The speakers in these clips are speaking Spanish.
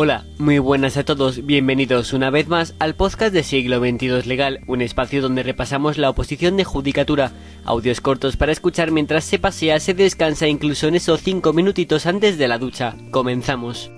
Hola, muy buenas a todos, bienvenidos una vez más al podcast de Siglo XXII Legal, un espacio donde repasamos la oposición de judicatura, audios cortos para escuchar mientras se pasea, se descansa incluso en esos 5 minutitos antes de la ducha. Comenzamos.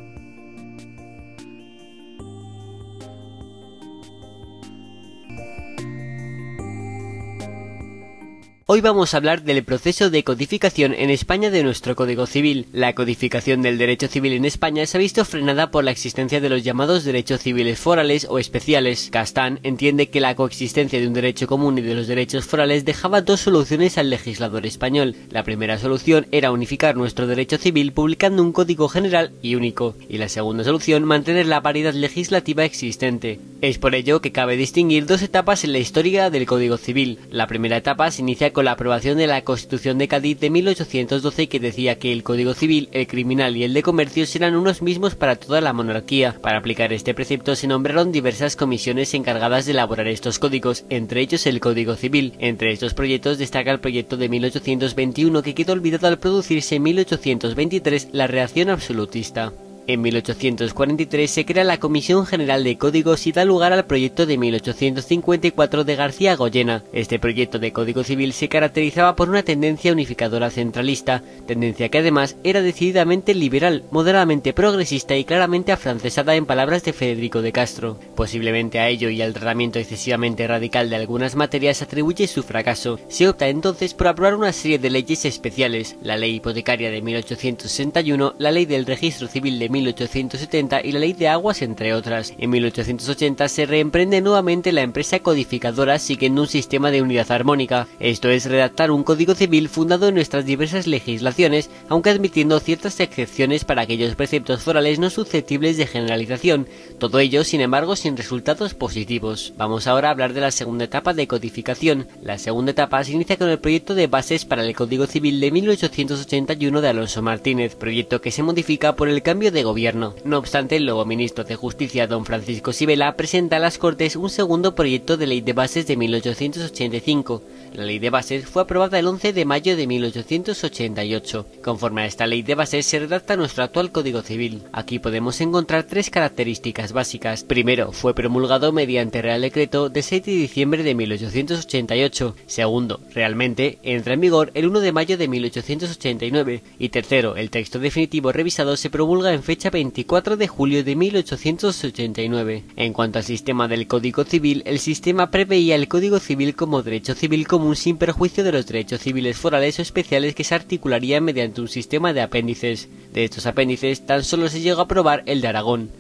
Hoy vamos a hablar del proceso de codificación en España de nuestro Código Civil. La codificación del derecho civil en España se ha visto frenada por la existencia de los llamados derechos civiles forales o especiales. Castán entiende que la coexistencia de un derecho común y de los derechos forales dejaba dos soluciones al legislador español. La primera solución era unificar nuestro derecho civil publicando un código general y único, y la segunda solución mantener la paridad legislativa existente. Es por ello que cabe distinguir dos etapas en la historia del Código Civil. La primera etapa se inicia con la aprobación de la Constitución de Cádiz de 1812 que decía que el Código Civil, el criminal y el de comercio serán unos mismos para toda la monarquía. Para aplicar este precepto se nombraron diversas comisiones encargadas de elaborar estos códigos, entre ellos el Código Civil. Entre estos proyectos destaca el proyecto de 1821 que quedó olvidado al producirse en 1823 la reacción absolutista. En 1843 se crea la Comisión General de Códigos y da lugar al proyecto de 1854 de García Goyena. Este proyecto de Código Civil se caracterizaba por una tendencia unificadora centralista, tendencia que además era decididamente liberal, moderadamente progresista y claramente afrancesada en palabras de Federico de Castro. Posiblemente a ello y al tratamiento excesivamente radical de algunas materias atribuye su fracaso. Se opta entonces por aprobar una serie de leyes especiales, la Ley Hipotecaria de 1861, la Ley del Registro Civil de 1870 y la Ley de Aguas, entre otras. En 1880 se reemprende nuevamente la empresa codificadora siguiendo un sistema de unidad armónica, esto es redactar un código civil fundado en nuestras diversas legislaciones, aunque admitiendo ciertas excepciones para aquellos preceptos forales no susceptibles de generalización, todo ello sin embargo sin resultados positivos. Vamos ahora a hablar de la segunda etapa de codificación. La segunda etapa se inicia con el proyecto de bases para el Código Civil de 1881 de Alonso Martínez, proyecto que se modifica por el cambio de gobierno. No obstante, el nuevo ministro de Justicia, don Francisco Sibela, presenta a las Cortes un segundo proyecto de ley de bases de 1885. La ley de bases fue aprobada el 11 de mayo de 1888. Conforme a esta ley de bases se redacta nuestro actual Código Civil. Aquí podemos encontrar tres características básicas. Primero, fue promulgado mediante Real Decreto de 7 de diciembre de 1888. Segundo, realmente entra en vigor el 1 de mayo de 1889. Y tercero, el texto definitivo revisado se promulga en fecha 24 de julio de 1889. En cuanto al sistema del Código Civil, el sistema preveía el Código Civil como derecho civil común sin perjuicio de los derechos civiles forales o especiales que se articularían mediante un sistema de apéndices. De estos apéndices tan solo se llegó a aprobar el de Aragón.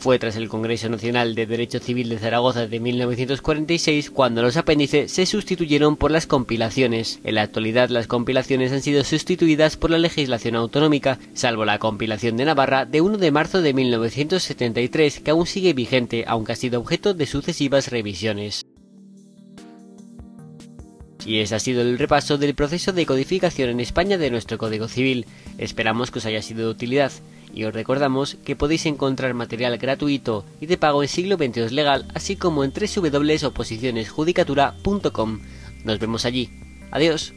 Fue tras el Congreso Nacional de Derecho Civil de Zaragoza de 1946 cuando los apéndices se sustituyeron por las compilaciones. En la actualidad las compilaciones han sido sustituidas por la legislación autonómica, salvo la compilación de Navarra de 1 de marzo de 1973 que aún sigue vigente aunque ha sido objeto de sucesivas revisiones. Y ese ha sido el repaso del proceso de codificación en España de nuestro Código Civil. Esperamos que os haya sido de utilidad y os recordamos que podéis encontrar material gratuito y de pago en siglo XXII legal, así como en www.oposicionesjudicatura.com. Nos vemos allí. Adiós.